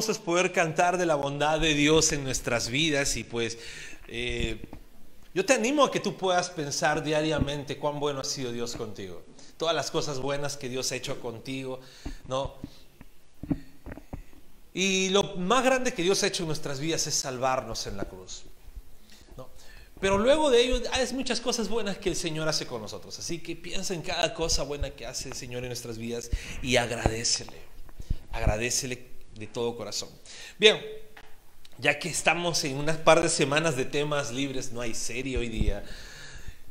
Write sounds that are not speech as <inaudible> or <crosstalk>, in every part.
es poder cantar de la bondad de Dios en nuestras vidas y pues eh, yo te animo a que tú puedas pensar diariamente cuán bueno ha sido Dios contigo. Todas las cosas buenas que Dios ha hecho contigo, ¿no? Y lo más grande que Dios ha hecho en nuestras vidas es salvarnos en la cruz. ¿no? Pero luego de ello hay muchas cosas buenas que el Señor hace con nosotros. Así que piensa en cada cosa buena que hace el Señor en nuestras vidas y agradecele. Agradecele de todo corazón. Bien, ya que estamos en unas par de semanas de temas libres, no hay serie hoy día.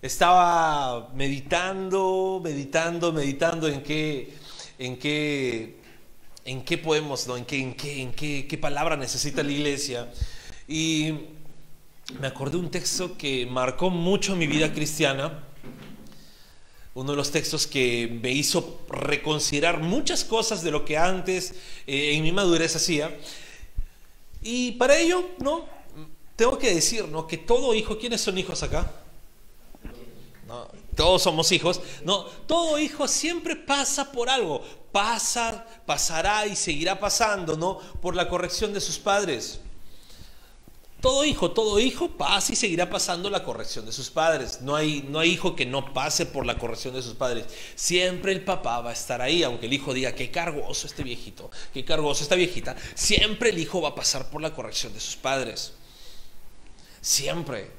Estaba meditando, meditando, meditando en qué, en qué en qué podemos, ¿no? en, qué, en, qué, en qué, qué palabra necesita la iglesia. Y me acordé un texto que marcó mucho mi vida cristiana, uno de los textos que me hizo reconsiderar muchas cosas de lo que antes eh, en mi madurez hacía. Y para ello, ¿no? Tengo que decir, ¿no? Que todo hijo, ¿quiénes son hijos acá? ¿No? Todos somos hijos. No, todo hijo siempre pasa por algo. Pasa, pasará y seguirá pasando, ¿no? Por la corrección de sus padres. Todo hijo, todo hijo pasa y seguirá pasando la corrección de sus padres. No hay, no hay hijo que no pase por la corrección de sus padres. Siempre el papá va a estar ahí, aunque el hijo diga, qué cargoso este viejito, qué cargoso esta viejita. Siempre el hijo va a pasar por la corrección de sus padres. Siempre.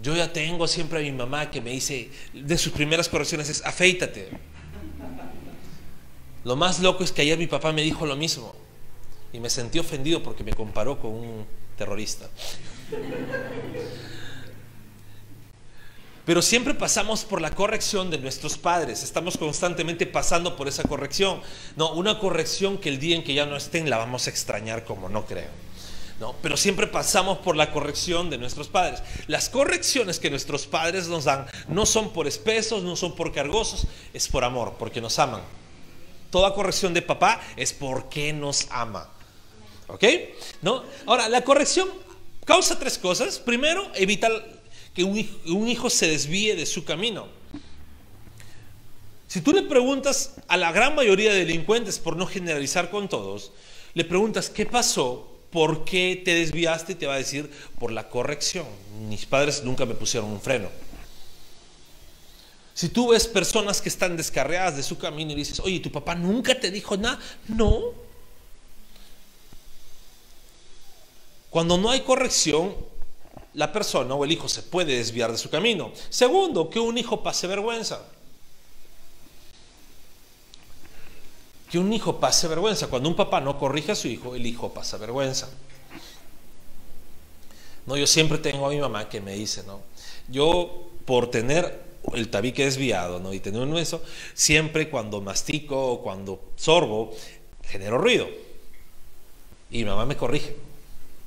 Yo ya tengo siempre a mi mamá que me dice, de sus primeras correcciones es, afeítate. Lo más loco es que ayer mi papá me dijo lo mismo y me sentí ofendido porque me comparó con un terrorista. Pero siempre pasamos por la corrección de nuestros padres, estamos constantemente pasando por esa corrección. No, una corrección que el día en que ya no estén la vamos a extrañar como no creo. No, pero siempre pasamos por la corrección de nuestros padres. Las correcciones que nuestros padres nos dan no son por espesos, no son por cargosos, es por amor, porque nos aman. Toda corrección de papá es porque nos ama. ¿Ok? ¿No? Ahora, la corrección causa tres cosas. Primero, evita que un hijo, un hijo se desvíe de su camino. Si tú le preguntas a la gran mayoría de delincuentes, por no generalizar con todos, le preguntas, ¿qué pasó? ¿Por qué te desviaste? Y te va a decir, por la corrección. Mis padres nunca me pusieron un freno. Si tú ves personas que están descarriadas de su camino y dices, oye, ¿tu papá nunca te dijo nada? No. Cuando no hay corrección, la persona o el hijo se puede desviar de su camino. Segundo, que un hijo pase vergüenza. Que un hijo pase vergüenza. Cuando un papá no corrige a su hijo, el hijo pasa vergüenza. No, yo siempre tengo a mi mamá que me dice, ¿no? Yo por tener el tabique desviado, ¿no? Y tener un hueso, siempre cuando mastico o cuando sorbo, genero ruido. Y mi mamá me corrige.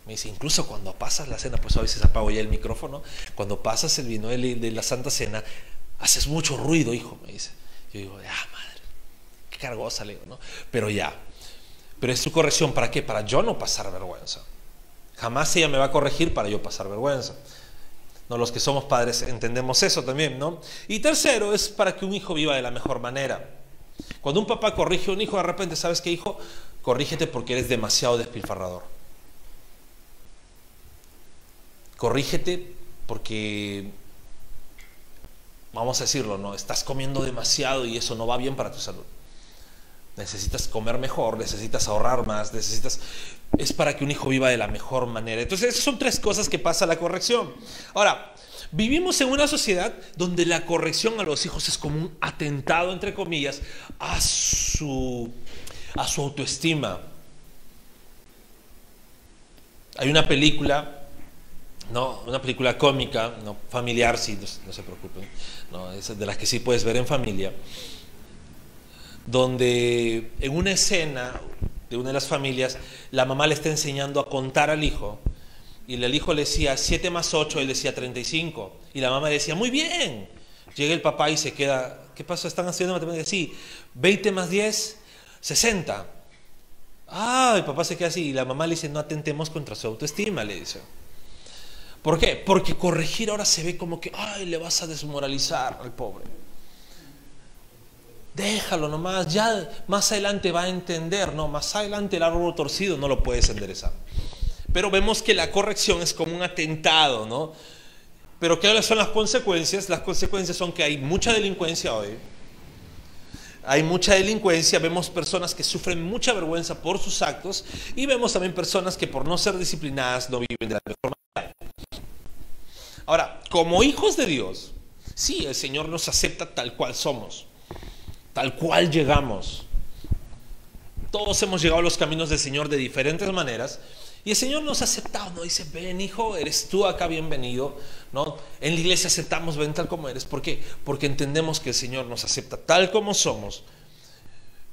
Me dice, incluso cuando pasas la cena, pues a veces apago ya el micrófono, cuando pasas el vino de la Santa Cena, haces mucho ruido, hijo, me dice. Yo digo, ah, madre, qué cargosa, le digo, ¿no? Pero ya. Pero es su corrección, ¿para qué? Para yo no pasar vergüenza. Jamás ella me va a corregir para yo pasar vergüenza. No, los que somos padres entendemos eso también, ¿no? Y tercero, es para que un hijo viva de la mejor manera. Cuando un papá corrige a un hijo, de repente, ¿sabes qué, hijo? Corrígete porque eres demasiado despilfarrador. Corrígete porque, vamos a decirlo, ¿no? Estás comiendo demasiado y eso no va bien para tu salud. Necesitas comer mejor, necesitas ahorrar más, necesitas... Es para que un hijo viva de la mejor manera. Entonces, esas son tres cosas que pasa la corrección. Ahora, vivimos en una sociedad donde la corrección a los hijos es como un atentado, entre comillas, a su, a su autoestima. Hay una película no, una película cómica, no familiar, sí, no, se preocupen, no, es de las que sí puedes ver en familia, donde en una escena de una de las familias, la mamá le está enseñando a contar al hijo, y el hijo le decía 7 más 8, él decía 35, y la mamá le decía, muy bien, llega el papá y se queda, ¿qué pasó? ¿Están haciendo matemáticas? Sí, 20 más 10, 60. Ah, el papá se queda así, y la mamá le dice, no atentemos contra su autoestima, le dice. ¿Por qué? Porque corregir ahora se ve como que, ay, le vas a desmoralizar al pobre. Déjalo nomás, ya más adelante va a entender, no, más adelante el árbol torcido no lo puedes enderezar. Pero vemos que la corrección es como un atentado, ¿no? Pero ¿qué son las consecuencias? Las consecuencias son que hay mucha delincuencia hoy. Hay mucha delincuencia, vemos personas que sufren mucha vergüenza por sus actos y vemos también personas que por no ser disciplinadas no viven de la mejor manera. Ahora, como hijos de Dios, sí, el Señor nos acepta tal cual somos tal cual llegamos. Todos hemos llegado a los caminos del Señor de diferentes maneras. Y el Señor nos ha aceptado, nos dice, ven hijo, eres tú acá bienvenido. ¿no? En la iglesia aceptamos, ven tal como eres. ¿Por qué? Porque entendemos que el Señor nos acepta tal como somos.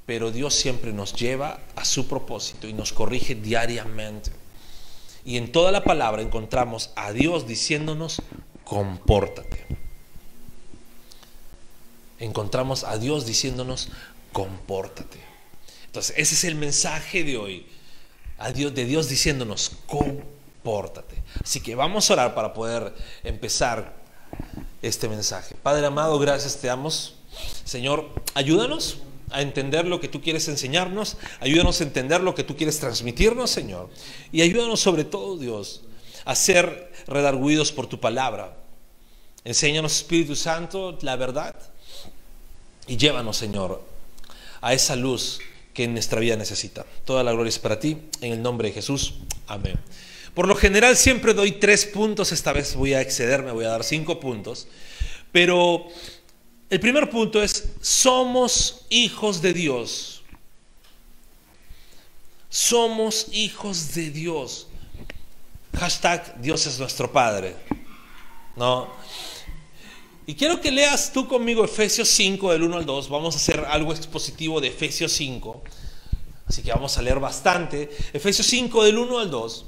Pero Dios siempre nos lleva a su propósito y nos corrige diariamente. Y en toda la palabra encontramos a Dios diciéndonos, compórtate encontramos a Dios diciéndonos, compórtate. Entonces, ese es el mensaje de hoy. De Dios diciéndonos, compórtate. Así que vamos a orar para poder empezar este mensaje. Padre amado, gracias te damos. Señor, ayúdanos a entender lo que tú quieres enseñarnos, ayúdanos a entender lo que tú quieres transmitirnos, Señor. Y ayúdanos sobre todo, Dios, a ser redarguidos por tu palabra. Enséñanos, Espíritu Santo, la verdad y llévanos, Señor, a esa luz que nuestra vida necesita. Toda la gloria es para ti, en el nombre de Jesús. Amén. Por lo general siempre doy tres puntos, esta vez voy a excederme, voy a dar cinco puntos, pero el primer punto es, somos hijos de Dios. Somos hijos de Dios. Hashtag Dios es nuestro Padre. ¿No? Y quiero que leas tú conmigo Efesios 5 del 1 al 2. Vamos a hacer algo expositivo de Efesios 5. Así que vamos a leer bastante. Efesios 5 del 1 al 2.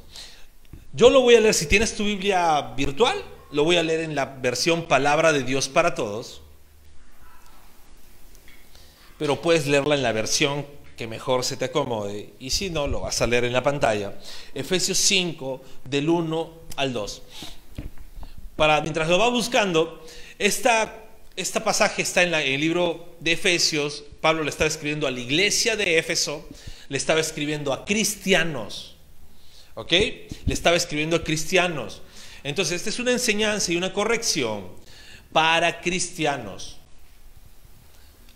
Yo lo voy a leer, si tienes tu Biblia virtual, lo voy a leer en la versión Palabra de Dios para Todos. Pero puedes leerla en la versión que mejor se te acomode. Y si no, lo vas a leer en la pantalla. Efesios 5 del 1 al 2. Para, mientras lo va buscando, esta, esta pasaje está en, el libro de Efesios. Pablo le estaba escribiendo a la iglesia de Éfeso, le estaba escribiendo a cristianos. ¿Ok? Le estaba escribiendo a cristianos. Entonces, esta es una enseñanza y una corrección para cristianos.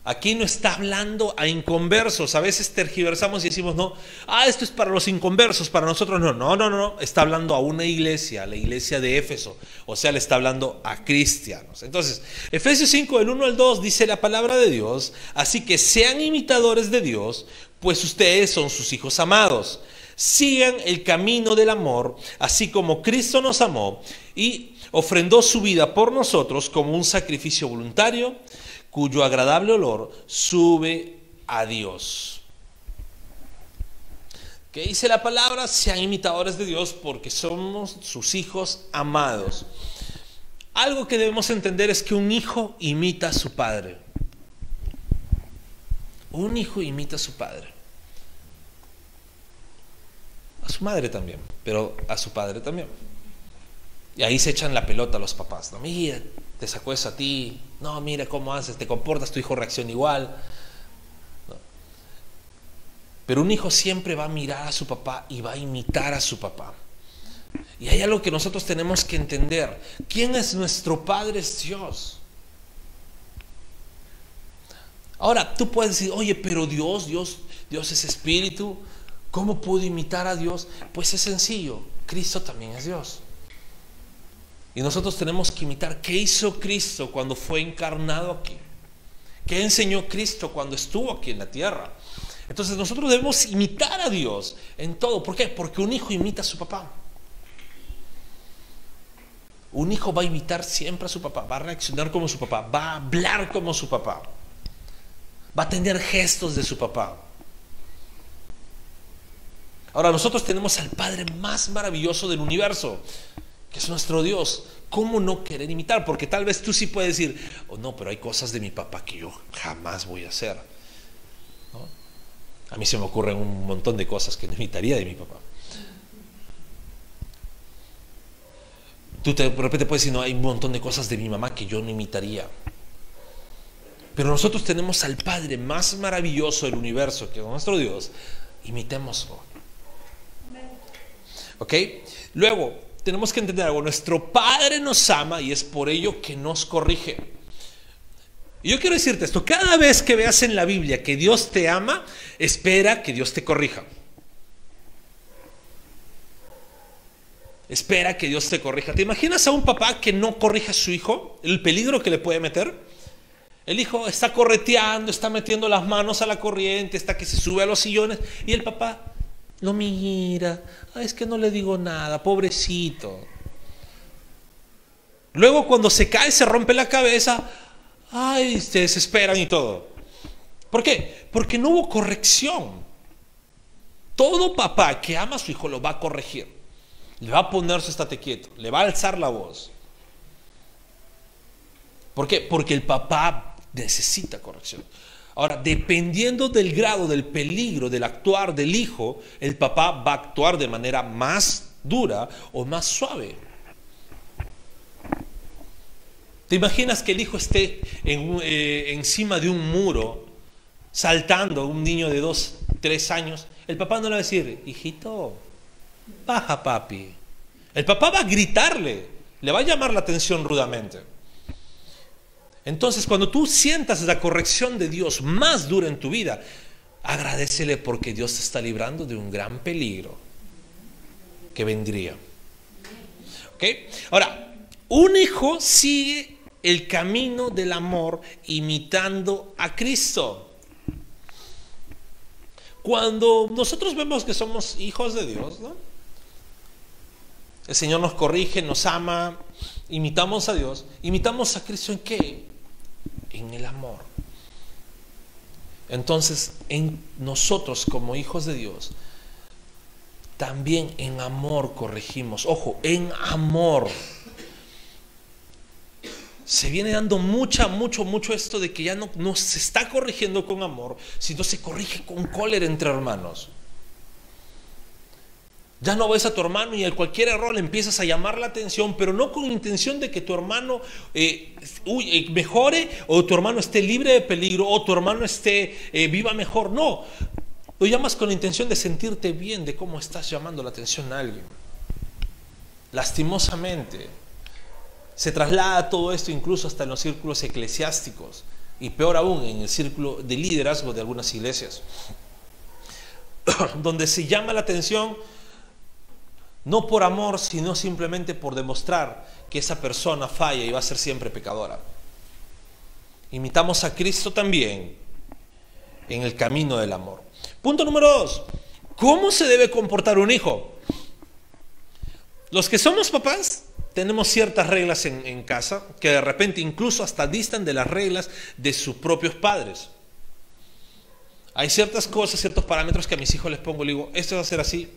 Aquí no está hablando a inconversos. A veces tergiversamos y decimos, no, ah, esto es para los inconversos, para nosotros no. No, no, no, está hablando a una iglesia, la iglesia de Éfeso. O sea, le está hablando a cristianos. Entonces, Efesios 5, del 1 al 2, dice la palabra de Dios, así que sean imitadores de Dios, pues ustedes son sus hijos amados. Sigan el camino del amor, así como Cristo nos amó y ofrendó su vida por nosotros como un sacrificio voluntario cuyo agradable olor sube a Dios. ¿Qué dice la palabra? Sean imitadores de Dios porque somos sus hijos amados. Algo que debemos entender es que un hijo imita a su padre. Un hijo imita a su padre. A su madre también, pero a su padre también. Y ahí se echan la pelota a los papás. ¿no? Mira, te sacó eso a ti, no, mira cómo haces, te comportas, tu hijo reacciona igual. Pero un hijo siempre va a mirar a su papá y va a imitar a su papá. Y hay algo que nosotros tenemos que entender. ¿Quién es nuestro Padre? Es Dios. Ahora, tú puedes decir, oye, pero Dios, Dios, Dios es espíritu. ¿Cómo puedo imitar a Dios? Pues es sencillo. Cristo también es Dios. Y nosotros tenemos que imitar qué hizo Cristo cuando fue encarnado aquí. ¿Qué enseñó Cristo cuando estuvo aquí en la tierra? Entonces nosotros debemos imitar a Dios en todo. ¿Por qué? Porque un hijo imita a su papá. Un hijo va a imitar siempre a su papá, va a reaccionar como su papá, va a hablar como su papá, va a tener gestos de su papá. Ahora nosotros tenemos al Padre más maravilloso del universo que es nuestro Dios. ¿Cómo no querer imitar? Porque tal vez tú sí puedes decir, oh no, pero hay cosas de mi papá que yo jamás voy a hacer. A mí se me ocurren un montón de cosas que no imitaría de mi papá. Tú de repente puedes decir, no, hay un montón de cosas de mi mamá que yo no imitaría. Pero nosotros tenemos al Padre más maravilloso del universo, que es nuestro Dios. Imitémoslo. ¿Ok? Luego, tenemos que entender algo. Nuestro Padre nos ama y es por ello que nos corrige. Y yo quiero decirte esto, cada vez que veas en la Biblia que Dios te ama, espera que Dios te corrija. Espera que Dios te corrija. ¿Te imaginas a un papá que no corrija a su hijo? El peligro que le puede meter. El hijo está correteando, está metiendo las manos a la corriente, está que se sube a los sillones y el papá lo mira. es que no le digo nada, pobrecito. Luego cuando se cae, se rompe la cabeza, ay, se desesperan y todo. ¿Por qué? Porque no hubo corrección. Todo papá que ama a su hijo lo va a corregir. Le va a poner su estate quieto, le va a alzar la voz. ¿Por qué? Porque el papá necesita corrección. Ahora, dependiendo del grado del peligro del actuar del hijo, el papá va a actuar de manera más dura o más suave. ¿Te imaginas que el hijo esté eh, encima de un muro, saltando, un niño de dos, tres años? El papá no le va a decir, hijito, baja papi. El papá va a gritarle, le va a llamar la atención rudamente. Entonces, cuando tú sientas la corrección de Dios más dura en tu vida, agradecele porque Dios te está librando de un gran peligro que vendría. ¿Ok? Ahora, un hijo sigue el camino del amor imitando a Cristo. Cuando nosotros vemos que somos hijos de Dios, ¿no? El Señor nos corrige, nos ama, imitamos a Dios. ¿Imitamos a Cristo en qué? En el amor. Entonces, en nosotros como hijos de Dios, también en amor corregimos. Ojo, en amor se viene dando mucha, mucho, mucho esto de que ya no, no se está corrigiendo con amor, sino se corrige con cólera entre hermanos. Ya no ves a tu hermano y a cualquier error le empiezas a llamar la atención, pero no con intención de que tu hermano eh, eh, mejore o tu hermano esté libre de peligro o tu hermano esté eh, viva mejor. No, lo llamas con la intención de sentirte bien de cómo estás llamando la atención a alguien. Lastimosamente, se traslada todo esto incluso hasta en los círculos eclesiásticos y peor aún en el círculo de liderazgo de algunas iglesias, <coughs> donde se llama la atención no por amor, sino simplemente por demostrar que esa persona falla y va a ser siempre pecadora. Imitamos a Cristo también en el camino del amor. Punto número dos. ¿Cómo se debe comportar un hijo? Los que somos papás tenemos ciertas reglas en, casa que de repente incluso hasta distan de las reglas de sus propios padres. Hay ciertas cosas, ciertos parámetros que a mis hijos les pongo, le digo, esto va a ser así.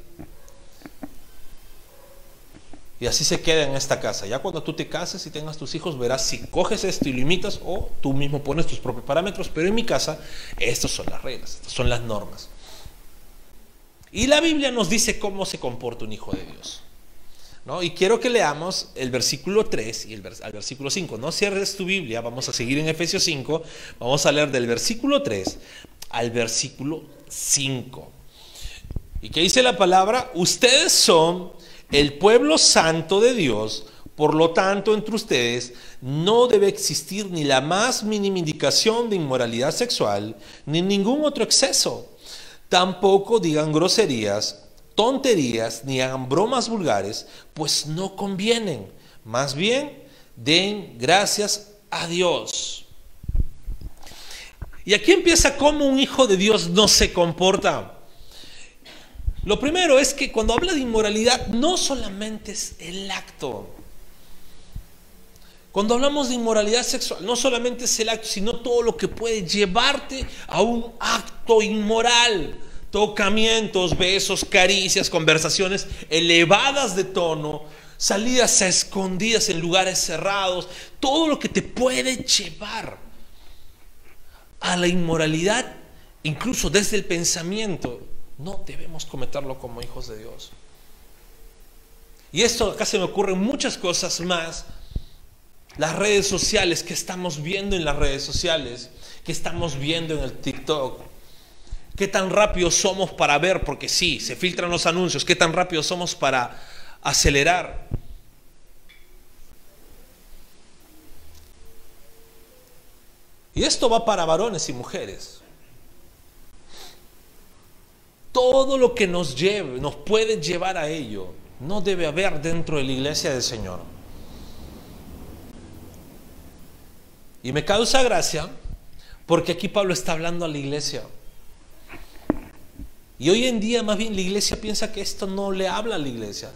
Y así se queda en esta casa. Ya cuando tú te cases y tengas tus hijos, verás si coges esto y lo imitas o tú mismo pones tus propios parámetros. Pero en mi casa, estas son las reglas, estas son las normas. Y la Biblia nos dice cómo se comporta un hijo de Dios. Y quiero que leamos el versículo 3 y el versículo 5. No cierres tu Biblia, vamos a seguir en Efesios 5. Vamos a leer del versículo 3 al versículo 5. ¿Y qué dice la palabra? Ustedes son el pueblo santo de Dios, por lo tanto, entre ustedes no debe existir ni la más mínima indicación de inmoralidad sexual, ni ningún otro exceso. Tampoco digan groserías tonterías ni hagan bromas vulgares, pues no convienen. Más bien, den gracias a Dios. Y aquí empieza cómo un hijo de Dios no se comporta. Lo primero es que cuando habla de inmoralidad no solamente es el acto. Cuando hablamos de inmoralidad sexual, no solamente es el acto, sino todo lo que puede llevarte a un acto inmoral tocamientos, besos, caricias, conversaciones elevadas de tono, salidas a escondidas en lugares cerrados, todo lo que te puede llevar a la inmoralidad, incluso desde el pensamiento, no debemos cometerlo como hijos de Dios. Y esto acá se me ocurren muchas cosas más Las redes sociales, ¿qué estamos viendo en las redes sociales? ¿Qué estamos viendo en el TikTok? ¿Qué tan rápido somos para ver? Porque sí, se filtran los anuncios. ¿Qué tan rápido somos para acelerar? Y esto va para varones y mujeres. Todo lo que nos lleve, nos puede llevar a ello, no debe haber dentro de la iglesia del Señor. Y me causa gracia porque aquí Pablo está hablando a la iglesia. Y hoy en día más bien la iglesia piensa que esto no le habla a la iglesia.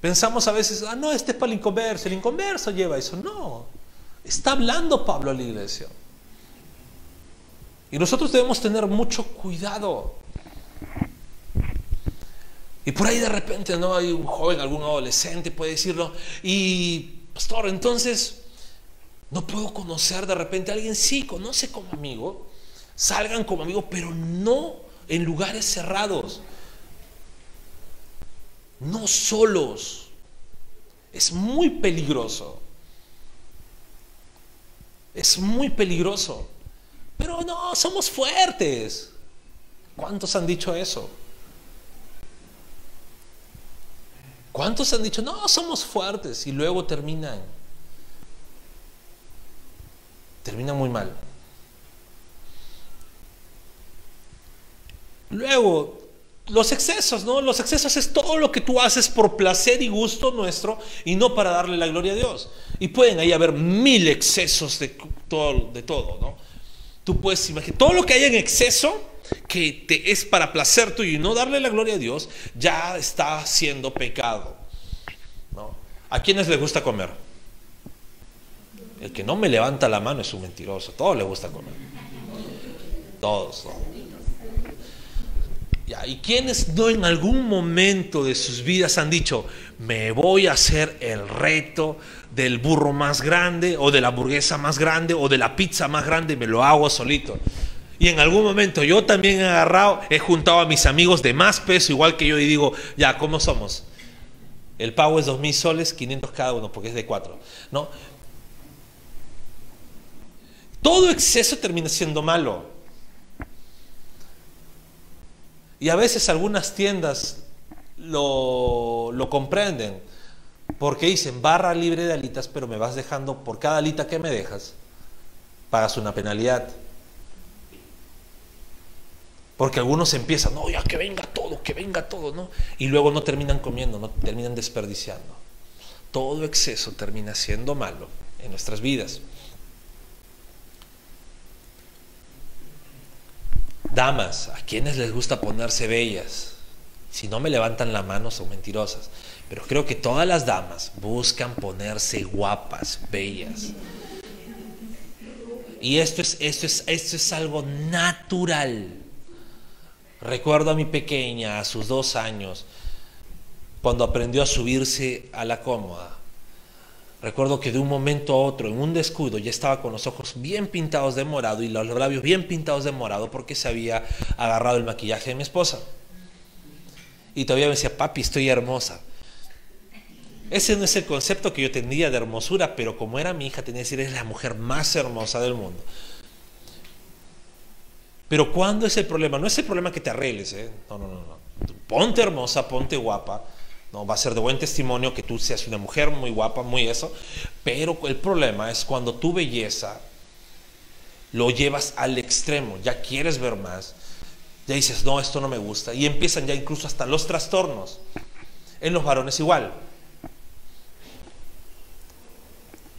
Pensamos a veces, ah, no, este es para el inconverso, el inconverso lleva eso. No, Está hablando Pablo a la iglesia. Y nosotros debemos tener mucho cuidado. Y por ahí de repente, ¿no? Hay un joven, algún adolescente puede decirlo. Y, pastor, entonces, no puedo conocer de repente a alguien. Sí, conoce como amigo. Salgan como amigo, pero no en lugares cerrados. No solos. Es muy peligroso. Es muy peligroso. Pero no, somos fuertes. ¿Cuántos han dicho eso? ¿Cuántos han dicho, no, somos fuertes? Y luego terminan. Terminan muy mal. Luego, los excesos, ¿no? Los excesos es todo lo que tú haces por placer y gusto nuestro y no para darle la gloria a Dios. Y pueden ahí haber mil excesos de todo, de todo. Tú puedes imaginar, todo lo que hay en exceso que te es para placer tuyo y no darle la gloria a Dios, ya está siendo pecado. ¿no? ¿A quiénes les gusta comer? El que no me levanta la mano es un mentiroso, todos les gusta comer. Todos, ¿no? ¿Y quienes no en algún momento de sus vidas han dicho, me voy a hacer el reto del burro más grande o de la hamburguesa más grande o de la pizza más grande, me lo hago solito? Y en algún momento yo también he agarrado, he juntado a mis amigos de más peso, igual que yo, y digo, ya, ¿cómo somos? El pago es dos mil soles, 500 cada uno, porque es de cuatro. ¿no? Todo exceso termina siendo malo. Y a veces algunas tiendas lo, comprenden, porque dicen barra libre de alitas, pero me vas dejando, por cada alita que me dejas, pagas una penalidad. Porque algunos empiezan, no, ya que venga todo, que venga todo, ¿no? Y luego no terminan comiendo, no terminan desperdiciando. Todo exceso termina siendo malo en nuestras vidas. Damas, ¿a quienes les gusta ponerse bellas? Si no me levantan la mano son mentirosas. Pero creo que todas las damas buscan ponerse guapas, bellas. Y esto es, esto es, esto es algo natural. Recuerdo a mi pequeña, a sus dos años, cuando aprendió a subirse a la cómoda. Recuerdo que de un momento a otro, en un descuido, ya estaba con los ojos bien pintados de morado y los labios bien pintados de morado porque se había agarrado el maquillaje de mi esposa. Y todavía me decía, papi, estoy hermosa. Ese no es el concepto que yo tenía de hermosura, pero como era mi hija, tenía que decir, es la mujer más hermosa del mundo. Pero ¿cuándo es el problema? No es el problema que te arregles, ¿eh? No, no, no, no. Ponte hermosa, ponte guapa ¿no? Va a ser de buen testimonio que tú seas una mujer muy guapa, muy eso, pero el problema es cuando tu belleza lo llevas al extremo, ya quieres ver más, ya dices, no, esto no me gusta, y empiezan ya incluso hasta los trastornos. En los varones igual.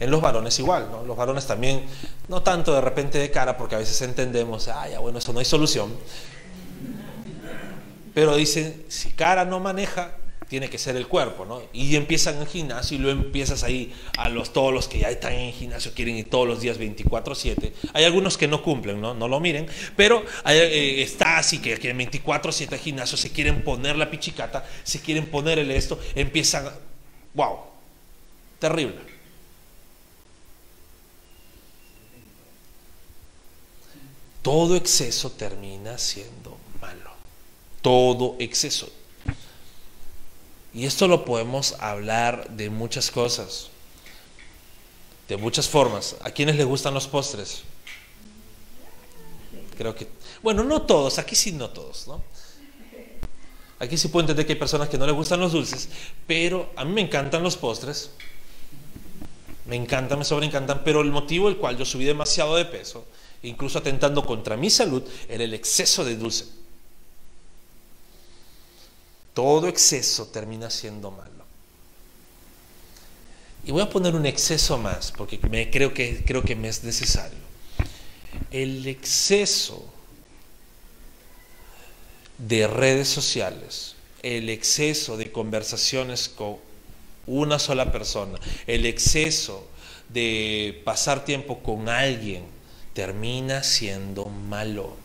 En los varones igual, ¿no? Los varones también, no tanto de repente de cara, porque a veces entendemos, ah, ya bueno, eso no hay solución. Pero dicen, si cara no maneja, tiene que ser el cuerpo, ¿no? Y empiezan en gimnasio y luego empiezas ahí a los todos los que ya están en gimnasio quieren ir todos los días 24/7. Hay algunos que no cumplen, ¿no? No lo miren, pero eh, está así que quieren 24/7 gimnasio, se quieren poner la pichicata, se quieren poner el esto, empiezan wow. Terrible. Todo exceso termina siendo malo. Todo exceso. Y esto lo podemos hablar de muchas cosas. De muchas formas. ¿A quiénes les gustan los postres? Creo que... Bueno, no todos, aquí sí no todos, ¿no? Aquí sí puedo entender que hay personas que no les gustan los dulces, pero a mí me encantan los postres. Me encantan, me sobreencantan, pero el motivo el cual yo subí demasiado de peso, incluso atentando contra mi salud, era el exceso de dulce. Todo exceso termina siendo malo. Y voy a poner un exceso más, porque me, creo, que, creo que me es necesario. El exceso de redes sociales, el exceso de conversaciones con una sola persona, el exceso de pasar tiempo con alguien, termina siendo malo.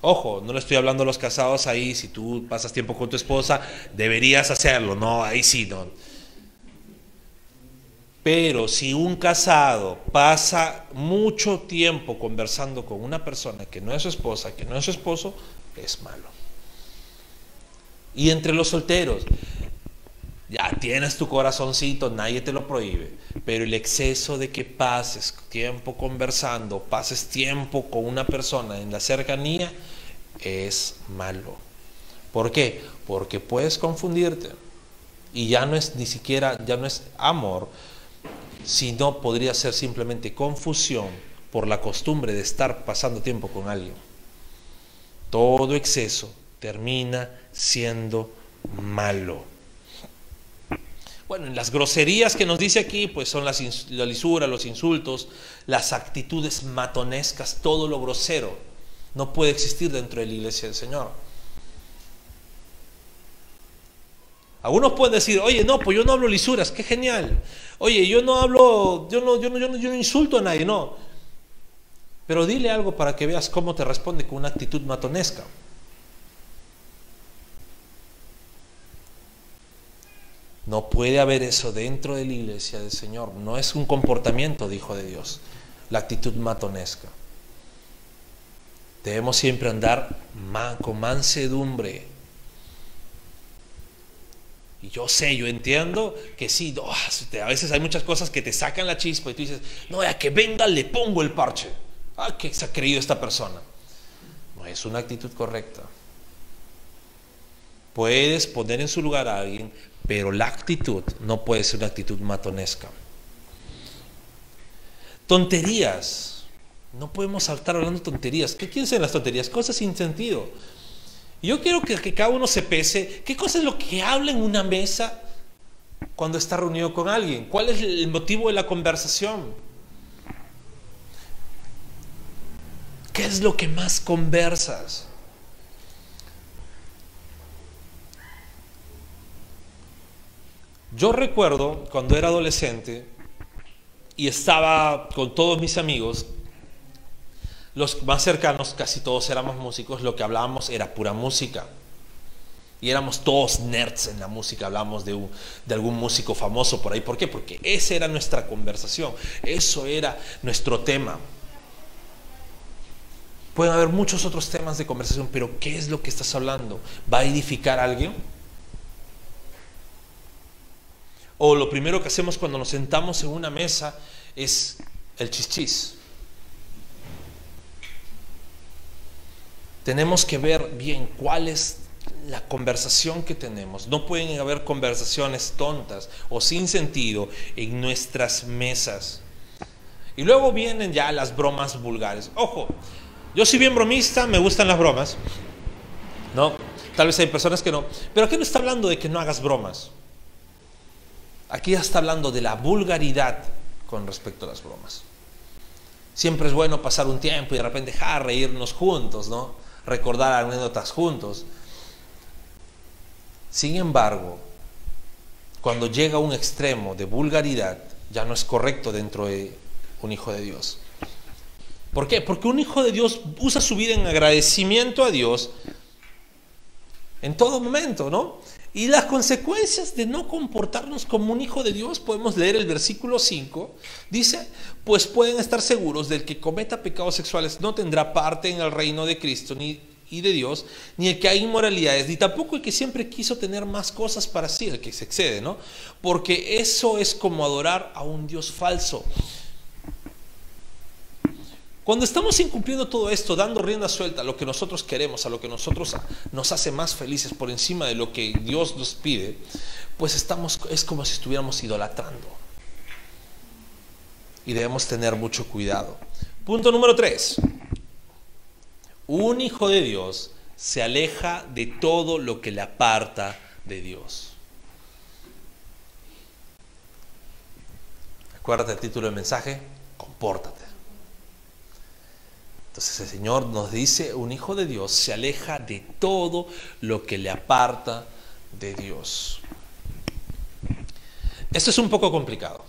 Ojo, no le estoy hablando a los casados ahí, si tú pasas tiempo con tu esposa, deberías hacerlo, no, ahí sí, no. Pero si un casado pasa mucho tiempo conversando con una persona que no es su esposa, que no es su esposo, es malo. Y entre los solteros, ya tienes tu corazoncito, nadie te lo prohíbe, pero el exceso de que pases tiempo conversando, pases tiempo con una persona en la cercanía, es malo. ¿Por qué? Porque puedes confundirte y ya no es ni siquiera, ya no es amor, sino podría ser simplemente confusión por la costumbre de estar pasando tiempo con alguien. Todo exceso termina siendo malo. Bueno, en las groserías que nos dice aquí, pues son las, la lisura, los insultos, las actitudes matonescas, todo lo grosero. No puede existir dentro de la iglesia del Señor. Algunos pueden decir, oye, no, pues yo no hablo lisuras, qué genial. Oye, yo no hablo, yo no, yo no, yo no, yo no insulto a nadie, no. Pero dile algo para que veas cómo te responde con una actitud matonesca. No puede haber eso dentro de la iglesia del Señor. No es un comportamiento de hijo de Dios, la actitud matonesca. Debemos siempre andar con mansedumbre. Y yo sé, yo entiendo que sí, a veces hay muchas cosas que te sacan la chispa y tú dices, no, ya que venga le pongo el parche. Ah, ¿qué se ha creído esta persona? No es una actitud correcta. Puedes poner en su lugar a alguien, pero la actitud no puede ser una actitud matonesca. Tonterías. No podemos saltar hablando de tonterías. ¿Qué quieren ser las tonterías? Cosas sin sentido. Yo quiero que, que, cada uno se pese. ¿Qué cosa es lo que habla en una mesa cuando está reunido con alguien? ¿Cuál es el motivo de la conversación? ¿Qué es lo que más conversas? Yo recuerdo cuando era adolescente y estaba con todos mis amigos, los más cercanos, casi todos éramos músicos, lo que hablábamos era pura música. Y éramos todos nerds en la música, hablábamos de, algún músico famoso por ahí. ¿Por qué? Porque esa era nuestra conversación, eso era nuestro tema. Pueden haber muchos otros temas de conversación, pero ¿qué es lo que estás hablando? ¿Va a edificar a alguien? O lo primero que hacemos cuando nos sentamos en una mesa es el chichis. Tenemos que ver bien cuál es la conversación que tenemos. No pueden haber conversaciones tontas o sin sentido en nuestras mesas. Y luego vienen ya las bromas vulgares. Ojo, yo soy bien bromista, me gustan las bromas. ¿No? Tal vez hay personas que no. Pero aquí no está hablando de que no hagas bromas. Aquí ya está hablando de la vulgaridad con respecto a las bromas. Siempre es bueno pasar un tiempo y de repente ja, reírnos juntos, ¿no? Recordar anécdotas juntos. Sin embargo, cuando llega a un extremo de vulgaridad, ya no es correcto dentro de un hijo de Dios. ¿Por qué? Porque un hijo de Dios usa su vida en agradecimiento a Dios en todo momento, ¿no? Y las consecuencias de no comportarnos como un hijo de Dios, podemos leer el versículo 5, dice, pues pueden estar seguros del que cometa pecados sexuales no tendrá parte en el reino de Cristo, ni y de Dios, ni el que hay inmoralidades, ni tampoco el que siempre quiso tener más cosas para sí, el que se excede, ¿no? Porque eso es como adorar a un Dios falso. Cuando estamos incumpliendo todo esto, dando rienda suelta a lo que nosotros queremos, a lo que nosotros nos hace más felices por encima de lo que Dios nos pide, pues estamos, es como si estuviéramos idolatrando. Y debemos tener mucho cuidado. Punto número tres. Un hijo de Dios se aleja de todo lo que le aparta de Dios. Acuérdate el título del mensaje, compórtate. Entonces el Señor nos dice, un hijo de Dios se aleja de todo lo que le aparta de Dios. Esto es un poco complicado.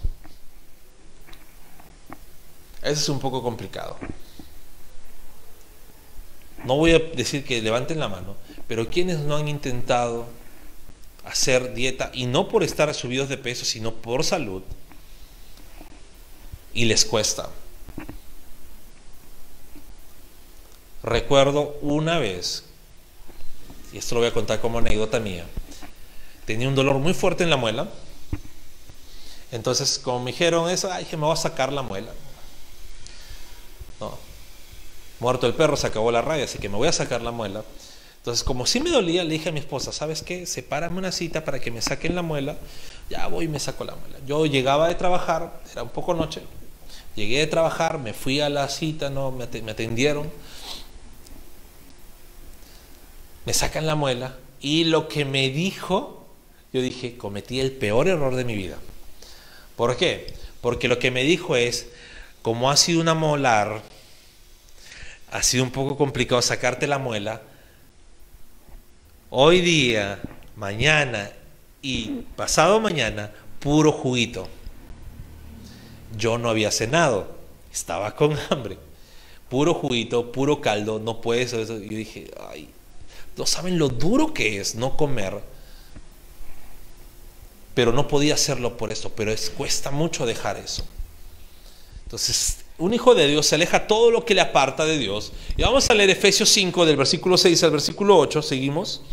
Eso es un poco complicado. No voy a decir que levanten la mano, pero quienes no han intentado hacer dieta, y no por estar subidos de peso, sino por salud, y les cuesta. Recuerdo una vez, y esto lo voy a contar como anécdota mía, tenía un dolor muy fuerte en la muela, entonces como me dijeron eso, ay, que me voy a sacar la muela. No, muerto el perro, se acabó la raya, así que me voy a sacar la muela. Entonces, como sí me dolía, le dije a mi esposa, ¿sabes qué? Sepárame una cita para que me saquen la muela. Ya voy me saco la muela. Yo llegaba de trabajar, era un poco noche. Llegué de trabajar, me fui a la cita, no me atendieron. Me sacan la muela y lo que me dijo, yo dije, cometí el peor error de mi vida. ¿Por qué? Porque lo que me dijo es, como ha sido una molar, ha sido un poco complicado sacarte la muela, hoy día, mañana y pasado mañana, puro juguito. Yo no había cenado, estaba con hambre. Puro juguito, puro caldo, no puedes. Yo dije, ay, no saben lo duro que es no comer. Pero no podía hacerlo por eso, pero es, cuesta mucho dejar eso. Entonces, un hijo de Dios se aleja todo lo que le aparta de Dios. Y vamos a leer Efesios 5 del versículo 6 al versículo 8, seguimos.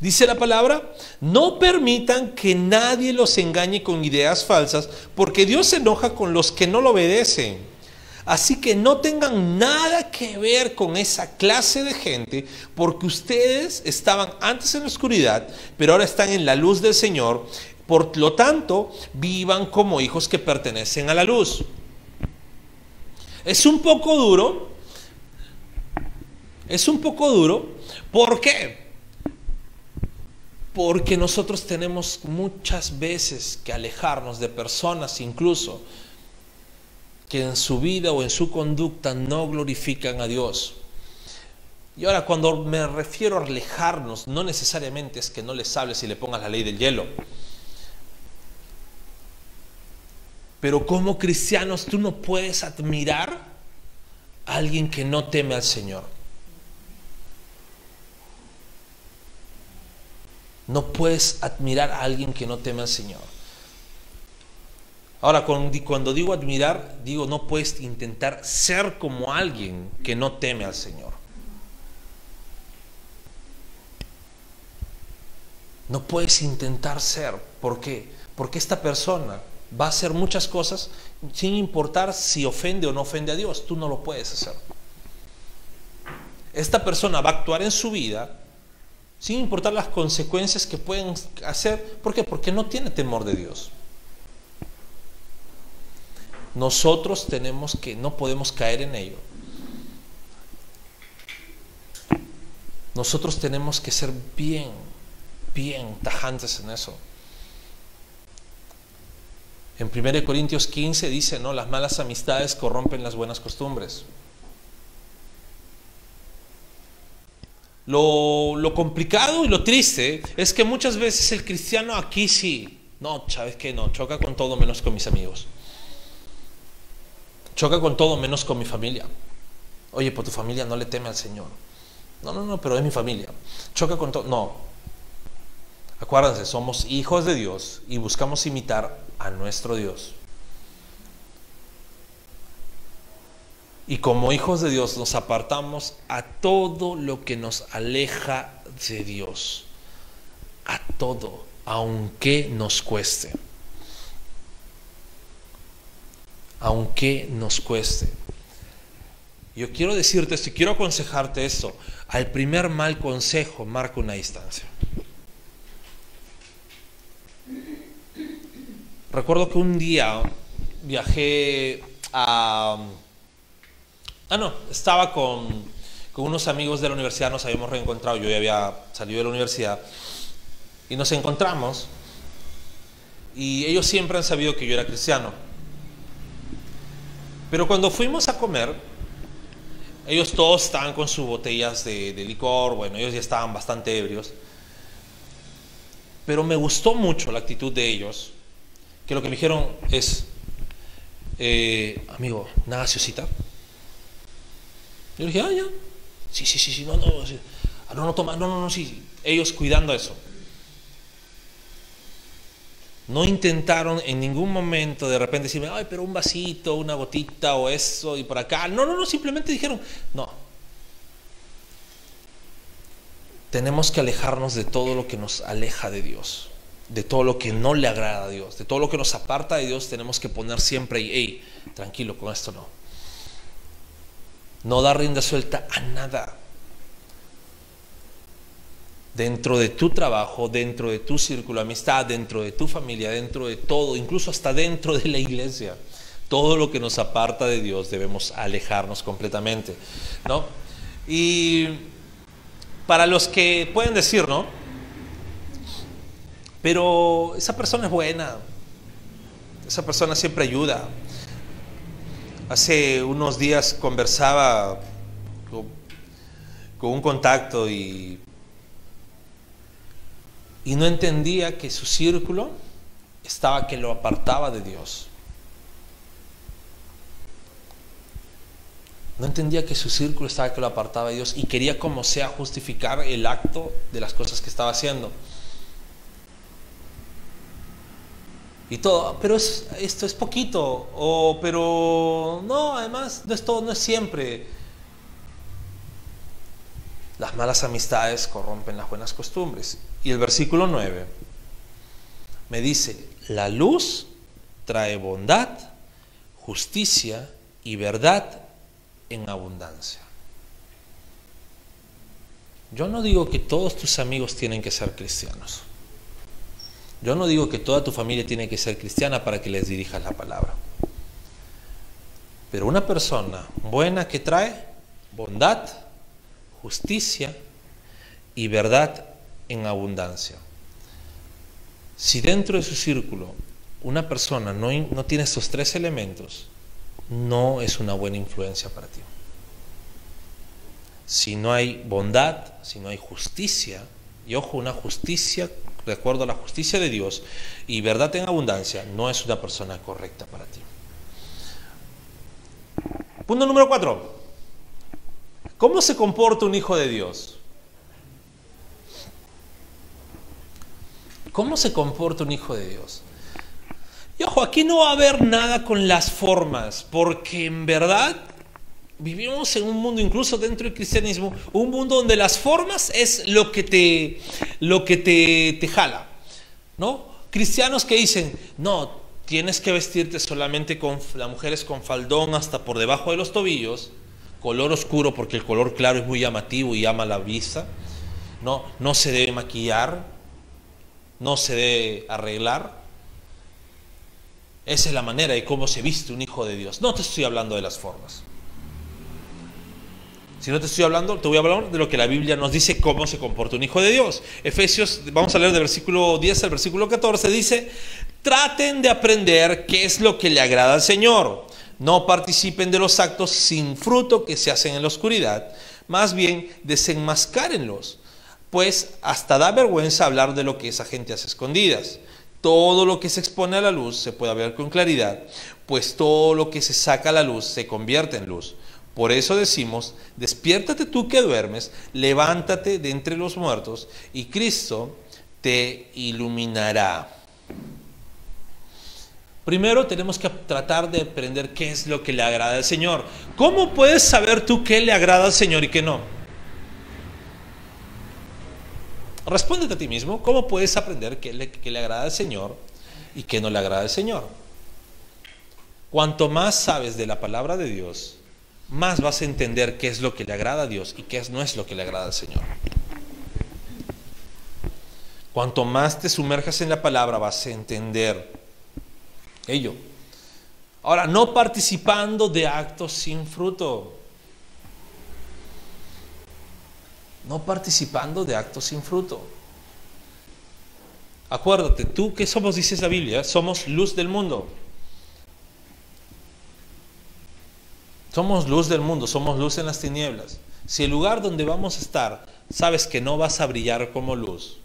Dice la palabra, no permitan que nadie los engañe con ideas falsas, porque Dios se enoja con los que no lo obedecen. Así que no tengan nada que ver con esa clase de gente, porque ustedes estaban antes en la oscuridad, pero ahora están en la luz del Señor. Por lo tanto, vivan como hijos que pertenecen a la luz. Es un poco duro. Es un poco duro. ¿Por qué? Porque nosotros tenemos muchas veces que alejarnos de personas incluso que en su vida o en su conducta no glorifican a Dios. Y ahora cuando me refiero a alejarnos, no necesariamente es que no les hables y le pongas la ley del hielo. Pero como cristianos tú no puedes admirar a alguien que no teme al Señor. No puedes admirar a alguien que no teme al Señor. Ahora, cuando digo admirar, digo no puedes intentar ser como alguien que no teme al Señor. No puedes intentar ser. ¿Por qué? Porque esta persona va a hacer muchas cosas sin importar si ofende o no ofende a Dios. Tú no lo puedes hacer. Esta persona va a actuar en su vida sin importar las consecuencias que pueden hacer. ¿Por qué? Porque no tiene temor de Dios. Nosotros tenemos que, no podemos caer en ello. Nosotros tenemos que ser bien, bien tajantes en eso. En 1 Corintios 15 dice, no, las malas amistades corrompen las buenas costumbres. Lo, lo, complicado y lo triste es que muchas veces el cristiano aquí sí, no, sabes que no, choca con todo menos con mis amigos. Choca con todo menos con mi familia. Oye, por tu familia no le teme al Señor. No, no, no, pero es mi familia. Choca con todo. No. Acuérdense, somos hijos de Dios y buscamos imitar a nuestro Dios. Y como hijos de Dios nos apartamos a todo lo que nos aleja de Dios. A todo, aunque nos cueste. Aunque nos cueste. Yo quiero decirte esto quiero aconsejarte esto. Al primer mal consejo marca una distancia. Recuerdo que un día viajé a... Ah, no, estaba con, con unos amigos de la universidad, nos habíamos reencontrado, yo ya había salido de la universidad, y nos encontramos, y ellos siempre han sabido que yo era cristiano. Pero cuando fuimos a comer, ellos todos estaban con sus botellas de, licor, bueno, ellos ya estaban bastante ebrios. Pero me gustó mucho la actitud de ellos, que lo que me dijeron es, eh, amigo, ¿nada gaseosita? Yo dije, ah, ya. Sí, sí, sí, sí, no, no, ah, no, no, toma, no, no, no, sí. Ellos cuidando eso. No intentaron en ningún momento de repente decirme, ay, pero un vasito, una gotita o eso y por acá. No, no, no, simplemente dijeron, no. Tenemos que alejarnos de todo lo que nos aleja de Dios, de todo lo que no le agrada a Dios, de todo lo que nos aparta de Dios. Tenemos que poner siempre, hey, tranquilo, con esto no. No dar rienda suelta a nada dentro de tu trabajo, dentro de tu círculo de amistad, dentro de tu familia, dentro de todo, incluso hasta dentro de la iglesia. Todo lo que nos aparta de Dios debemos alejarnos completamente, ¿no? Y para los que pueden decir, ¿no? Pero esa persona es buena, esa persona siempre ayuda. Hace unos días conversaba con un contacto y y no entendía que su círculo estaba que lo apartaba de Dios. No entendía que su círculo estaba que lo apartaba de Dios y quería como sea justificar el acto de las cosas que estaba haciendo. Y todo, pero esto es poquito, o pero no, además no es todo, no es siempre. Las malas amistades corrompen las buenas costumbres. Y el versículo 9 me dice, la luz trae bondad, justicia y verdad en abundancia. Yo no digo que todos tus amigos tienen que ser cristianos. Yo no digo que toda tu familia tiene que ser cristiana para que les dirijas la palabra. Pero una persona buena que trae bondad, justicia y verdad en abundancia. Si dentro de su círculo una persona no, no tiene estos tres elementos, no es una buena influencia para ti. Si no hay bondad, si no hay justicia, y ojo, una justicia de acuerdo a la justicia de Dios y verdad en abundancia, no es una persona correcta para ti. Punto número cuatro. ¿Cómo se comporta un hijo de Dios? ¿Cómo se comporta un hijo de Dios? Y ojo, aquí no va a haber nada con las formas, porque en verdad vivimos en un mundo, incluso dentro del cristianismo, un mundo donde las formas es lo que te, lo que te, te jala. ¿No? Cristianos que dicen, no, tienes que vestirte solamente con, las mujeres con faldón hasta por debajo de los tobillos, color oscuro porque el color claro es muy llamativo y llama la vista. No, no se debe maquillar, no se debe arreglar. Esa es la manera de cómo se viste un hijo de Dios. No te estoy hablando de las formas. Si no te estoy hablando, te voy a hablar de lo que la Biblia nos dice cómo se comporta un hijo de Dios. Efesios, vamos a leer del versículo 10 al versículo 14, dice, traten de aprender qué es lo que le agrada al Señor no participen de los actos sin fruto que se hacen en la oscuridad, más bien desenmascárenlos, pues hasta da vergüenza hablar de lo que esa gente hace escondidas. Todo lo que se expone a la luz se puede ver con claridad, pues todo lo que se saca a la luz se convierte en luz. Por eso decimos, despiértate tú que duermes, levántate de entre los muertos y Cristo te iluminará. Primero tenemos que tratar de aprender qué es lo que le agrada al Señor. ¿Cómo puedes saber tú qué le agrada al Señor y qué no? Respóndete a ti mismo, ¿cómo puedes aprender qué le, le agrada al Señor y qué no le agrada al Señor? Cuanto más sabes de la palabra de Dios, más vas a entender qué es lo que le agrada a Dios y qué no es lo que le agrada al Señor. Cuanto más te sumerjas en la palabra, vas a entender ello. Ahora, no participando de actos sin fruto. No participando de actos sin fruto. Acuérdate, tú que somos, dice la Biblia, somos luz del mundo. Somos luz del mundo, somos luz en las tinieblas. Si el lugar donde vamos a estar sabes que no vas a brillar como luz,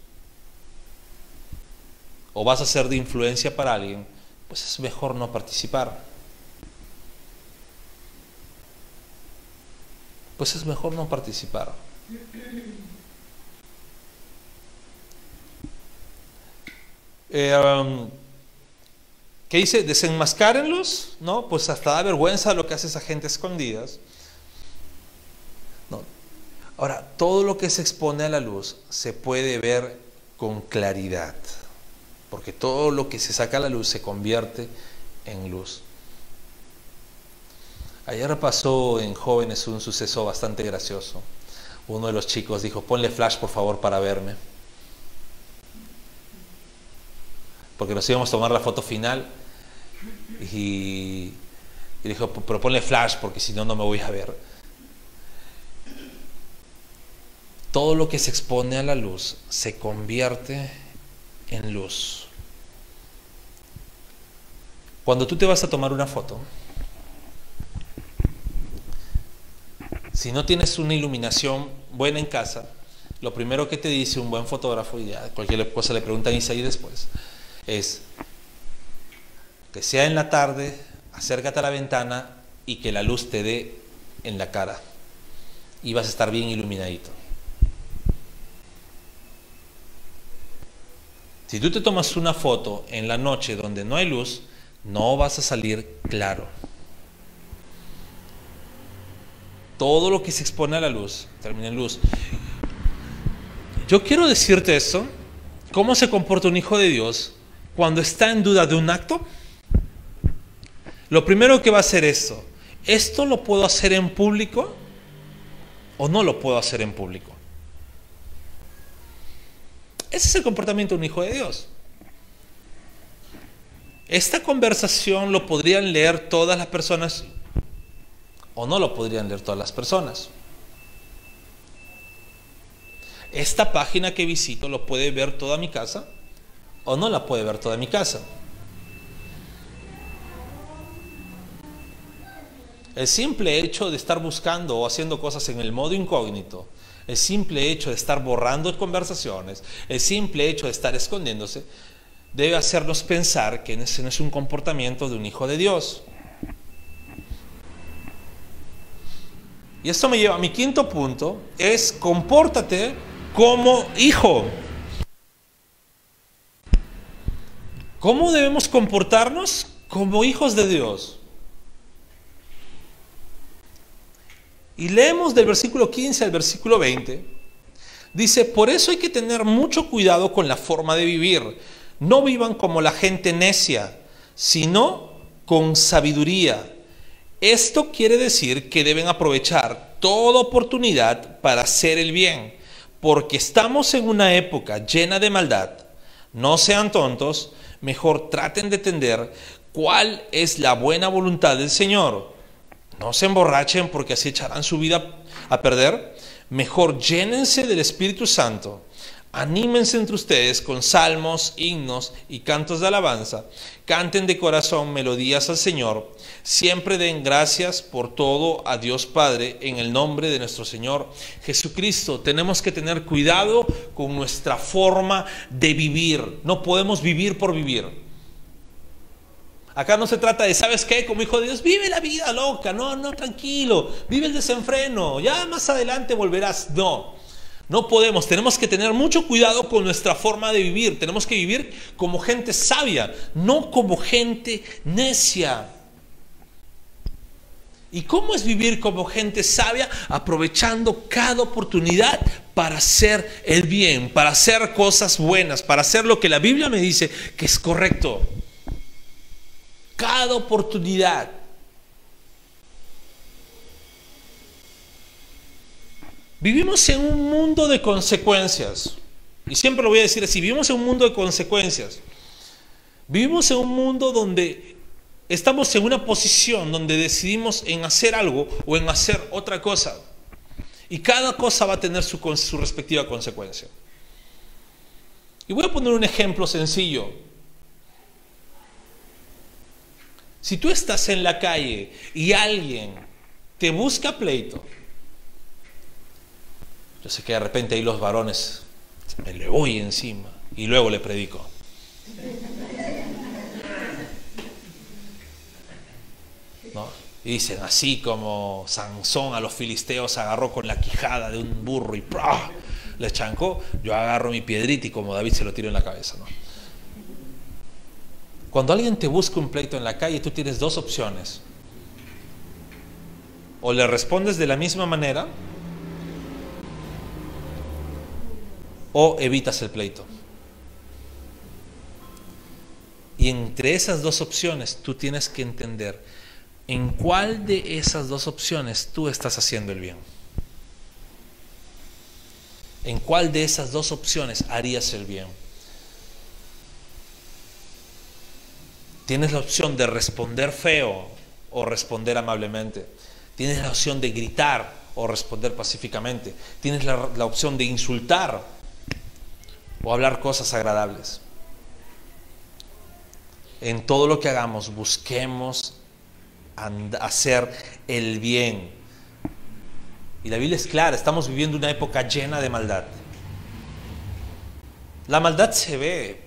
o vas a ser de influencia para alguien, pues es mejor no participar. Pues es mejor no participar. Eh, um, ¿Qué dice? Desenmascárenlos, ¿no? Pues hasta da vergüenza lo que hace esa gente escondidas. Ahora, todo lo que se expone a la luz se puede ver con claridad, porque todo lo que se saca a la luz se convierte en luz. Ayer pasó en jóvenes un suceso bastante gracioso. Uno de los chicos dijo, ponle flash por favor para verme. Porque nos íbamos a tomar la foto final y, dijo, pero ponle flash porque si no, no me voy a ver. Todo lo que se expone a la luz se convierte en luz. Cuando tú te vas a tomar una foto, si no tienes una iluminación buena en casa, lo primero que te dice un buen fotógrafo, y ya cualquier cosa le preguntan ahí después, es que sea en la tarde, acércate a la ventana y que la luz te dé en la cara y vas a estar bien iluminadito. Si tú te tomas una foto en la noche donde no hay luz, no vas a salir claro. Todo lo que se expone a la luz termina en luz. Yo quiero decirte eso, cómo se comporta un hijo de Dios cuando está en duda de un acto lo primero que va a hacer esto, ¿esto lo puedo hacer en público o no lo puedo hacer en público? Ese es el comportamiento de un hijo de Dios. Esta conversación lo podrían leer todas las personas o no lo podrían leer todas las personas. Esta página que visito lo puede ver toda mi casa o no la puede ver toda mi casa. El simple hecho de estar buscando o haciendo cosas en el modo incógnito, el simple hecho de estar borrando conversaciones, el simple hecho de estar escondiéndose, debe hacernos pensar que ese no es un comportamiento de un hijo de Dios. Y esto me lleva a mi quinto punto, es compórtate como hijo. ¿Cómo debemos comportarnos como hijos de Dios? y leemos del versículo 15 al versículo 20, dice, por eso hay que tener mucho cuidado con la forma de vivir. No vivan como la gente necia, sino con sabiduría. Esto quiere decir que deben aprovechar toda oportunidad para hacer el bien, porque estamos en una época llena de maldad. No sean tontos, mejor traten de entender cuál es la buena voluntad del Señor no se emborrachen porque así echarán su vida a perder. Mejor llénense del Espíritu Santo. Anímense entre ustedes con salmos, himnos y cantos de alabanza. Canten de corazón melodías al Señor. Siempre den gracias por todo a Dios Padre en el nombre de nuestro Señor Jesucristo. Tenemos que tener cuidado con nuestra forma de vivir. No podemos vivir por vivir. Acá no se trata de, ¿sabes qué? Como hijo de Dios, vive la vida loca, no, no, tranquilo, vive el desenfreno, ya más adelante volverás. No, No podemos, tenemos que tener mucho cuidado con nuestra forma de vivir. Tenemos que vivir como gente sabia, no como gente necia. ¿Y cómo es vivir como gente sabia? Aprovechando cada oportunidad para hacer el bien, para hacer cosas buenas, para hacer lo que la Biblia me dice que es correcto. Cada oportunidad. Vivimos en un mundo de consecuencias. Y siempre lo voy a decir así, vivimos en un mundo de consecuencias. Vivimos en un mundo donde estamos en una posición donde decidimos en hacer algo o en hacer otra cosa. Y cada cosa va a tener su, su respectiva consecuencia. Y voy a poner un ejemplo sencillo. Si tú estás en la calle y alguien te busca pleito, yo sé que de repente ahí los varones me le voy encima y luego le predico. Y dicen, así como Sansón a los filisteos agarró con la quijada de un burro y le chancó, yo agarro mi piedrita y como David se lo tiro en la cabeza. Cuando alguien te busca un pleito en la calle, tú tienes dos opciones. O le respondes de la misma manera, o evitas el pleito. Y entre esas dos opciones tú tienes que entender en cuál de esas dos opciones tú estás haciendo el bien. ¿En cuál de esas dos opciones harías el bien? Tienes la opción de responder feo o responder amablemente. Tienes la opción de gritar o responder pacíficamente. Tienes la, la opción de insultar o hablar cosas agradables. En todo lo que hagamos, busquemos hacer el bien. Y la Biblia es clara, estamos viviendo una época llena de maldad. La maldad se ve.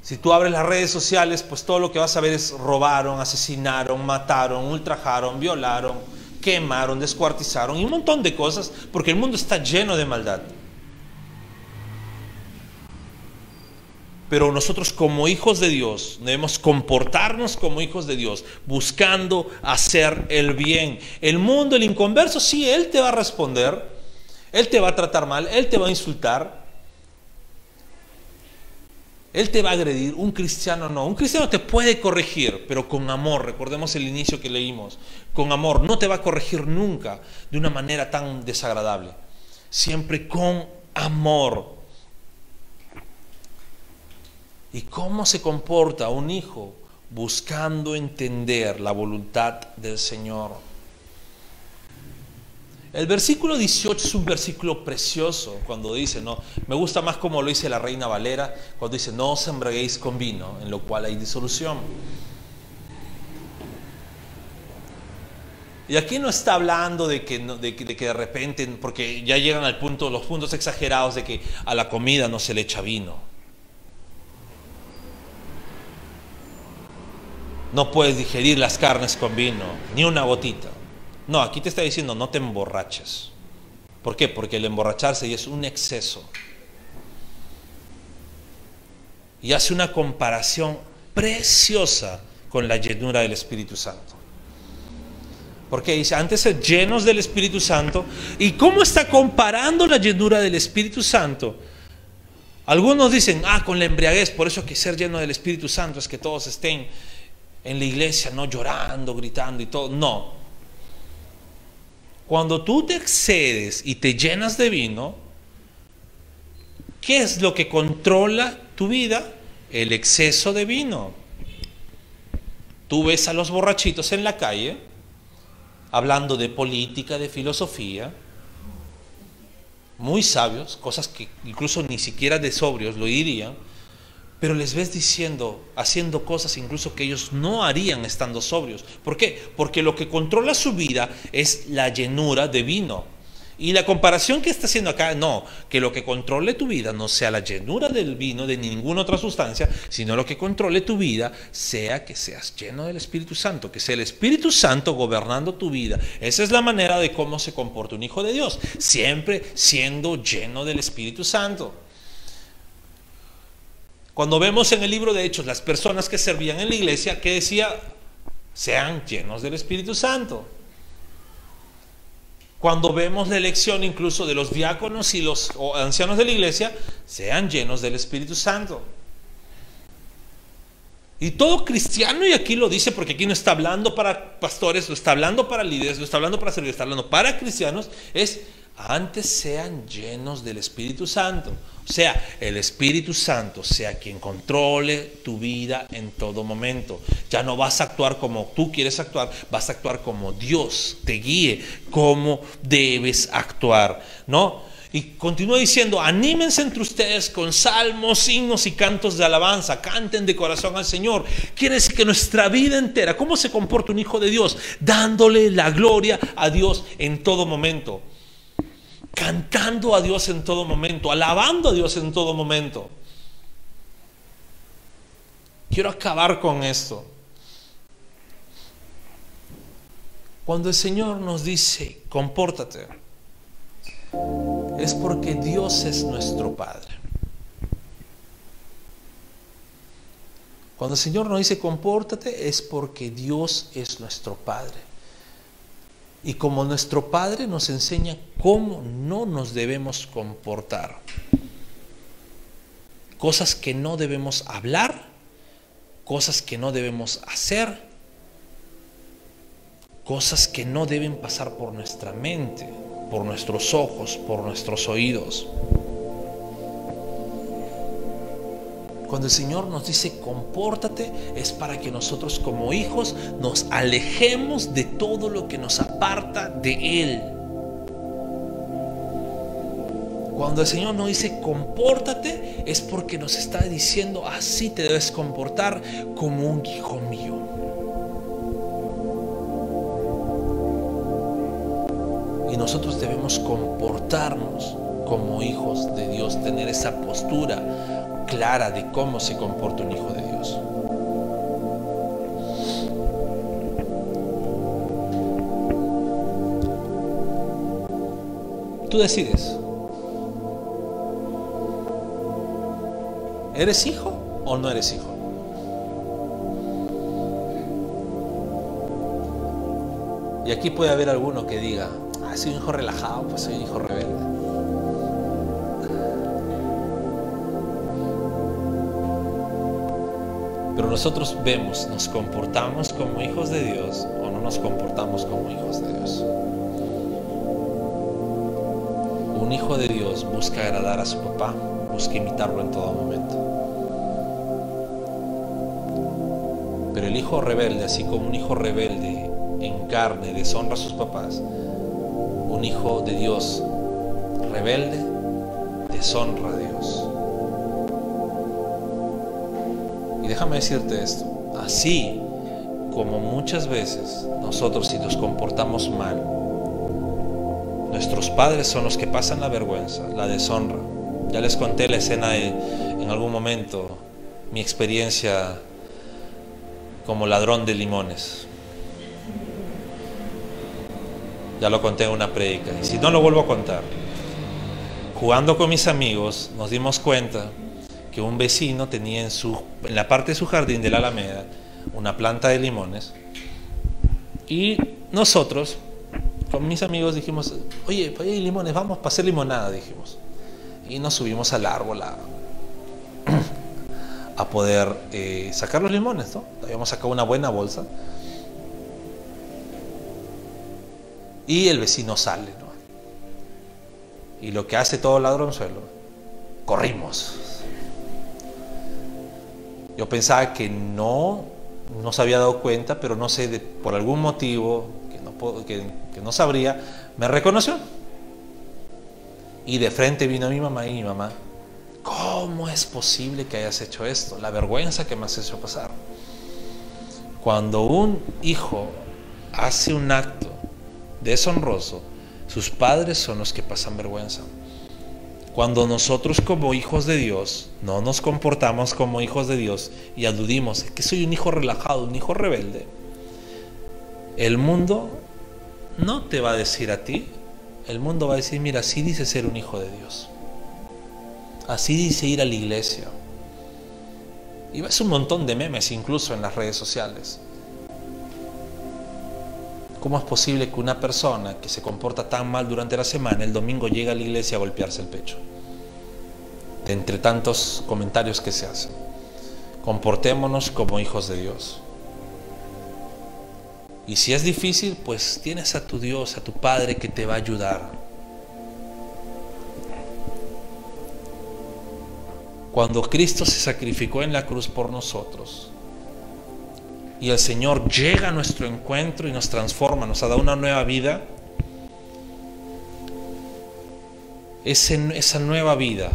Si tú abres las redes sociales, pues todo lo que vas a ver es robaron, asesinaron, mataron, ultrajaron, violaron, quemaron, descuartizaron y un montón de cosas, porque el mundo está lleno de maldad. Pero nosotros como hijos de Dios debemos comportarnos como hijos de Dios, buscando hacer el bien. El mundo, el inconverso, sí, Él te va a responder, Él te va a tratar mal, Él te va a insultar, Él te va a agredir. Un cristiano no, un cristiano te puede corregir, pero con amor. Recordemos el inicio que leímos, con amor. No te va a corregir nunca de una manera tan desagradable, siempre con amor. ¿Y cómo se comporta un hijo buscando entender la voluntad del Señor? El versículo 18 es un versículo precioso cuando dice, no, me gusta más como lo dice la reina Valera, cuando dice, no os embraguéis con vino, en lo cual hay disolución. Y aquí no está hablando de que, de, de que de repente, porque ya llegan al punto, los puntos exagerados de que a la comida no se le echa vino. No puedes digerir las carnes con vino, ni una gotita. No, aquí te está diciendo no te emborraches. ¿Por qué? Porque el emborracharse es un exceso. Y hace una comparación preciosa con la llenura del Espíritu Santo. Porque dice, antes ser llenos del Espíritu Santo. ¿Y cómo está comparando la llenura del Espíritu Santo? Algunos dicen, ah, con la embriaguez, por eso que ser lleno del Espíritu Santo es que todos estén en la iglesia, no llorando, gritando y todo. No. Cuando tú te excedes y te llenas de vino, ¿qué es lo que controla tu vida? El exceso de vino. Tú ves a los borrachitos en la calle hablando de política, de filosofía, muy sabios, cosas que incluso ni siquiera de sobrios lo dirían, pero les ves diciendo, haciendo cosas incluso que ellos no harían estando sobrios. ¿Por qué? Porque lo que controla su vida es la llenura de vino. Y la comparación que está haciendo acá, no, que lo que controle tu vida no sea la llenura del vino, de ninguna otra sustancia, sino lo que controle tu vida sea que seas lleno del Espíritu Santo, que sea el Espíritu Santo gobernando tu vida. Esa es la manera de cómo se comporta un hijo de Dios, siempre siendo lleno del Espíritu Santo. Cuando vemos en el libro de Hechos las personas que servían en la iglesia, que decía, sean llenos del Espíritu Santo. Cuando vemos la elección incluso de los diáconos y los ancianos de la iglesia, sean llenos del Espíritu Santo. Y todo cristiano, y aquí lo dice porque aquí no está hablando para pastores, lo está hablando para líderes, lo está hablando para servir, está hablando para cristianos, es antes sean llenos del Espíritu Santo. O sea, el Espíritu Santo sea quien controle tu vida en todo momento. Ya no vas a actuar como tú quieres actuar, vas a actuar como Dios te guíe, cómo debes actuar, ¿no? Y continúa diciendo, anímense entre ustedes con salmos, himnos y cantos de alabanza, canten de corazón al Señor. Quiere decir que nuestra vida entera, ¿cómo se comporta un hijo de Dios? Dándole la gloria a Dios en todo momento cantando a Dios en todo momento, alabando a Dios en todo momento. Quiero acabar con esto. Cuando el Señor nos dice, compórtate, es porque Dios es nuestro Padre. Cuando el Señor nos dice, compórtate, es porque Dios es nuestro Padre. Y como nuestro Padre nos enseña cómo no nos debemos comportar. Cosas que no debemos hablar, cosas que no debemos hacer, cosas que no deben pasar por nuestra mente, por nuestros ojos, por nuestros oídos. Cuando el Señor nos dice compórtate, es para que nosotros como hijos nos alejemos de todo lo que nos aparta de Él. Cuando el Señor nos dice compórtate, es porque nos está diciendo así te debes comportar como un hijo mío. Y nosotros debemos comportarnos como hijos de Dios, tener esa postura clara de cómo se comporta un hijo de Dios. Tú decides. ¿Eres hijo o no eres hijo? Y aquí puede haber alguno que diga, ah, soy un hijo relajado, pues soy un hijo rebelde. Pero nosotros vemos, nos comportamos como hijos de Dios o no nos comportamos como hijos de Dios. Un hijo de Dios busca agradar a su papá, busca imitarlo en todo momento. Pero el hijo rebelde, así como un hijo rebelde en carne deshonra a sus papás, un hijo de Dios rebelde deshonra a Dios. Déjame decirte esto, así como muchas veces nosotros si nos comportamos mal, nuestros padres son los que pasan la vergüenza, la deshonra. Ya les conté la escena en algún momento, mi experiencia como ladrón de limones. Ya lo conté en una predica. Y si no lo vuelvo a contar, jugando con mis amigos nos dimos cuenta que un vecino tenía en, su, en la parte de su jardín de la Alameda una planta de limones y nosotros con mis amigos dijimos, oye, pues hay limones, vamos para hacer limonada, dijimos. Y nos subimos al árbol <clears throat> a, poder eh, sacar los limones, ¿no? Habíamos sacado una buena bolsa. Y el vecino sale. Y lo que hace todo ladronzuelo, corrimos, yo pensaba que no, no se había dado cuenta, pero no sé, por algún motivo que no, que no sabría, me reconoció. Y de frente vino mi mamá y mi mamá, ¿cómo es posible que hayas hecho esto? La vergüenza que me has hecho pasar. Cuando un hijo hace un acto deshonroso, sus padres son los que pasan vergüenza. Cuando nosotros como hijos de Dios no nos comportamos como hijos de Dios y aludimos que soy un hijo relajado, un hijo rebelde, el mundo no te va a decir a ti, el mundo va a decir, mira, así dice ser un hijo de Dios. Así dice ir a la iglesia. Y ves un montón de memes incluso en las redes sociales. ¿Cómo es posible que una persona que se comporta tan mal durante la semana, el domingo llega a la iglesia a golpearse el pecho? De entre tantos comentarios que se hacen. Comportémonos como hijos de Dios. Y si es difícil, pues tienes a tu Dios, a tu Padre que te va a ayudar. Cuando Cristo se sacrificó en la cruz por nosotros, y el Señor llega a nuestro encuentro y nos transforma, nos ha dado una nueva vida, esa nueva vida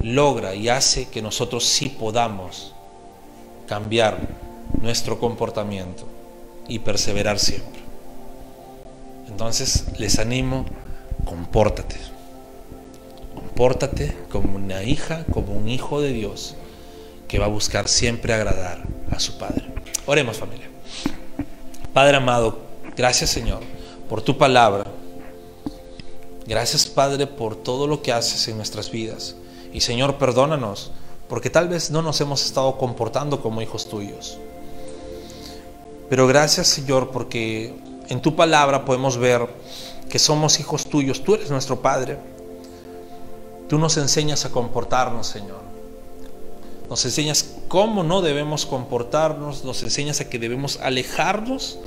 logra y hace que nosotros sí podamos cambiar nuestro comportamiento y perseverar siempre. Entonces les animo, compórtate. Compórtate como una hija, como un hijo de Dios que va a buscar siempre agradar a su Padre. Oremos familia. Padre amado, gracias Señor por tu palabra. Gracias Padre por todo lo que haces en nuestras vidas. Y Señor, perdónanos porque tal vez no nos hemos estado comportando como hijos tuyos. Pero gracias Señor porque en tu palabra podemos ver que somos hijos tuyos. Tú eres nuestro Padre. Tú nos enseñas a comportarnos, Señor. Nos enseñas cómo no debemos comportarnos, nos enseñas a que debemos alejarnos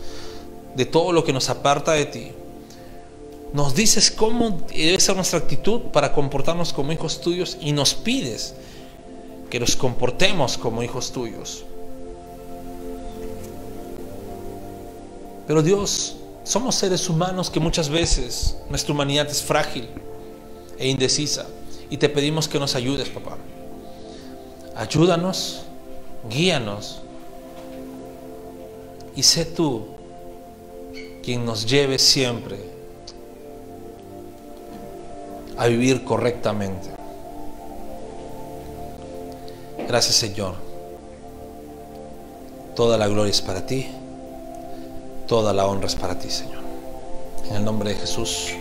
de todo lo que nos aparta de ti. Nos dices cómo debe ser nuestra actitud para comportarnos como hijos tuyos y nos pides que nos comportemos como hijos tuyos. Pero Dios, somos seres humanos que muchas veces nuestra humanidad es frágil e indecisa y te pedimos que nos ayudes, papá ayúdanos, guíanos y sé tú quien nos lleve siempre a vivir correctamente. Gracias Señor. Toda la gloria es para ti. Toda la honra es para ti, Señor. En el nombre de Jesús.